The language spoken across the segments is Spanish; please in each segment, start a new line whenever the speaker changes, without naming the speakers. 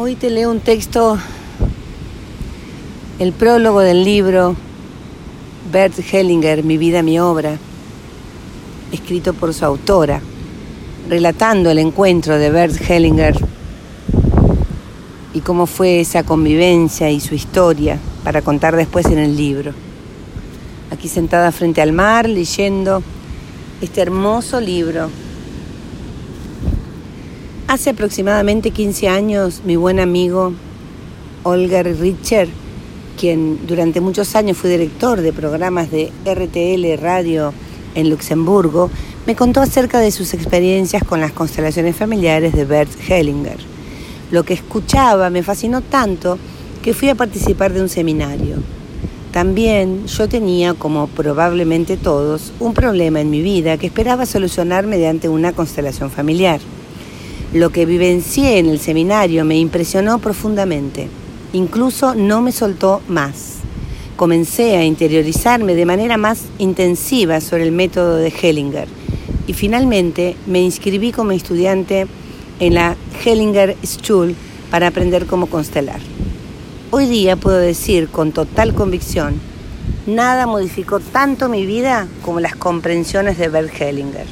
Hoy te leo un texto, el prólogo del libro Bert Hellinger, Mi vida, mi obra, escrito por su autora, relatando el encuentro de Bert Hellinger y cómo fue esa convivencia y su historia para contar después en el libro. Aquí sentada frente al mar, leyendo este hermoso libro Hace aproximadamente 15 años, mi buen amigo Olga Richer, quien durante muchos años fue director de programas de RTL Radio en Luxemburgo, me contó acerca de sus experiencias con las constelaciones familiares de Bert Hellinger. Lo que escuchaba me fascinó tanto que fui a participar de un seminario. También yo tenía, como probablemente todos, un problema en mi vida que esperaba solucionar mediante una constelación familiar. Lo que vivencié en el seminario me impresionó profundamente. Incluso no me soltó más. Comencé a interiorizarme de manera más intensiva sobre el método de Hellinger y finalmente me inscribí como estudiante en la Hellinger School para aprender cómo constelar. Hoy día puedo decir con total convicción, nada modificó tanto mi vida como las comprensiones de Bert Hellinger.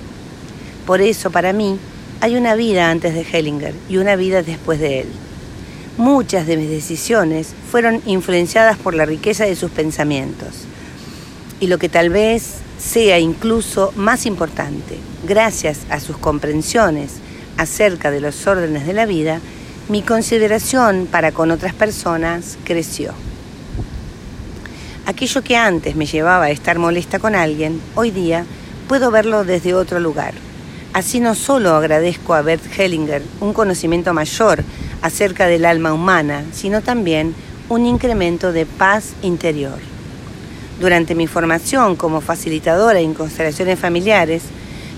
Por eso, para mí, hay una vida antes de Hellinger y una vida después de él. Muchas de mis decisiones fueron influenciadas por la riqueza de sus pensamientos. Y lo que tal vez sea incluso más importante, gracias a sus comprensiones acerca de los órdenes de la vida, mi consideración para con otras personas creció. Aquello que antes me llevaba a estar molesta con alguien, hoy día puedo verlo desde otro lugar Así no solo agradezco a Bert Hellinger un conocimiento mayor acerca del alma humana, sino también un incremento de paz interior. Durante mi formación como facilitadora en constelaciones familiares,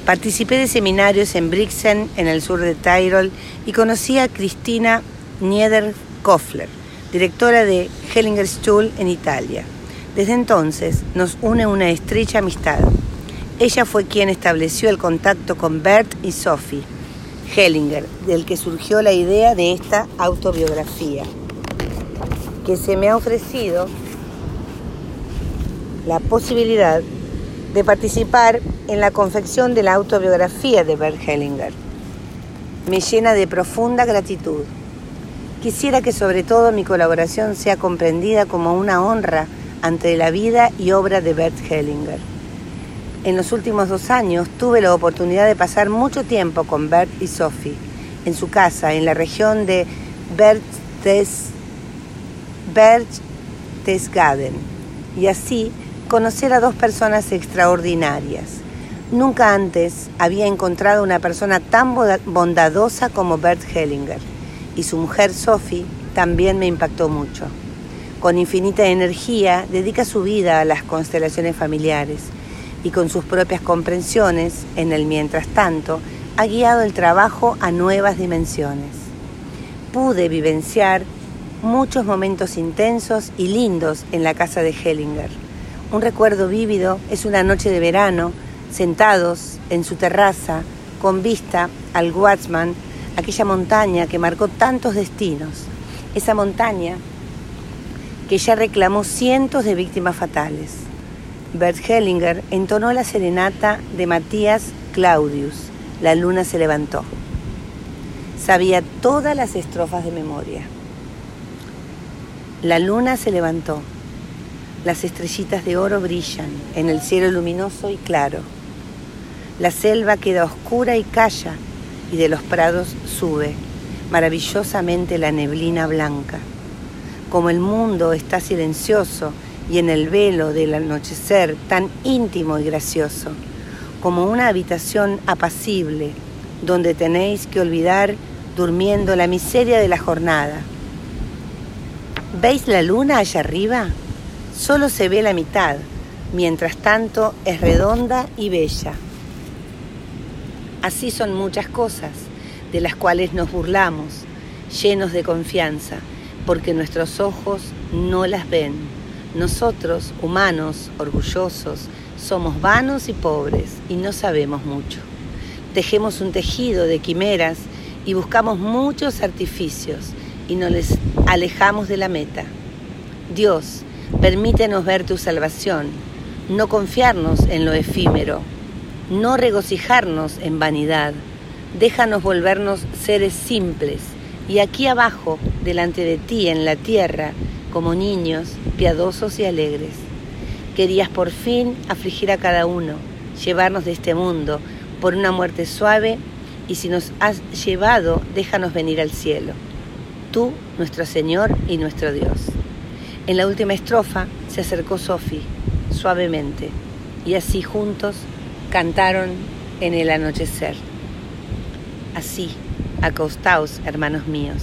participé de seminarios en Brixen, en el sur de Tyrol, y conocí a Cristina Nieder-Koffler, directora de Hellinger Stuhl en Italia. Desde entonces nos une una estrecha amistad. Ella fue quien estableció el contacto con Bert y Sophie Hellinger, del que surgió la idea de esta autobiografía, que se me ha ofrecido la posibilidad de participar en la confección de la autobiografía de Bert Hellinger. Me llena de profunda gratitud. Quisiera que sobre todo mi colaboración sea comprendida como una honra ante la vida y obra de Bert Hellinger. En los últimos dos años tuve la oportunidad de pasar mucho tiempo con Bert y Sophie en su casa en la región de Berchtesgaden y así conocer a dos personas extraordinarias. Nunca antes había encontrado una persona tan bondadosa como Bert Hellinger y su mujer Sophie también me impactó mucho. Con infinita energía dedica su vida a las constelaciones familiares y con sus propias comprensiones, en el mientras tanto, ha guiado el trabajo a nuevas dimensiones. Pude vivenciar muchos momentos intensos y lindos en la casa de Hellinger. Un recuerdo vívido es una noche de verano, sentados en su terraza, con vista al Watsman, aquella montaña que marcó tantos destinos. Esa montaña que ya reclamó cientos de víctimas fatales. Bert Hellinger entonó la serenata de Matías Claudius, La luna se levantó. Sabía todas las estrofas de memoria. La luna se levantó. Las estrellitas de oro brillan en el cielo luminoso y claro. La selva queda oscura y calla y de los prados sube maravillosamente la neblina blanca. Como el mundo está silencioso y en el velo del anochecer tan íntimo y gracioso, como una habitación apacible donde tenéis que olvidar durmiendo la miseria de la jornada. ¿Veis la luna allá arriba? Solo se ve la mitad, mientras tanto es redonda y bella. Así son muchas cosas de las cuales nos burlamos, llenos de confianza, porque nuestros ojos no las ven. Nosotros, humanos, orgullosos, somos vanos y pobres y no sabemos mucho. Tejemos un tejido de quimeras y buscamos muchos artificios y nos alejamos de la meta. Dios, permítenos ver tu salvación, no confiarnos en lo efímero, no regocijarnos en vanidad. Déjanos volvernos seres simples y aquí abajo, delante de ti en la tierra, como niños, piadosos y alegres. Querías por fin afligir a cada uno, llevarnos de este mundo por una muerte suave y si nos has llevado, déjanos venir al cielo. Tú, nuestro Señor y nuestro Dios. En la última estrofa se acercó Sophie, suavemente, y así juntos cantaron en el anochecer. Así, acostaos, hermanos míos,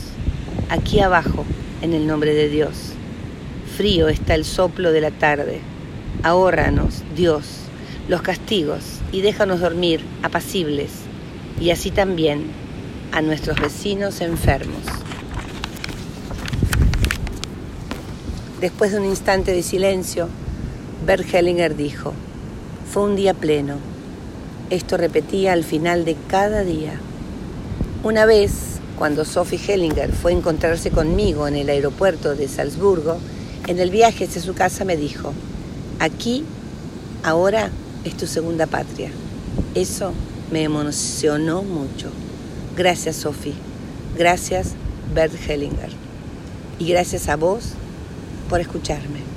aquí abajo, en el nombre de Dios. Frío está el soplo de la tarde. Ahórranos, Dios, los castigos y déjanos dormir apacibles, y así también a nuestros vecinos enfermos. Después de un instante de silencio, Bert Hellinger dijo, fue un día pleno. Esto repetía al final de cada día. Una vez, cuando Sophie Hellinger fue a encontrarse conmigo en el aeropuerto de Salzburgo, en el viaje hacia su casa me dijo, aquí, ahora es tu segunda patria. Eso me emocionó mucho. Gracias, Sophie. Gracias, Bert Hellinger. Y gracias a vos por escucharme.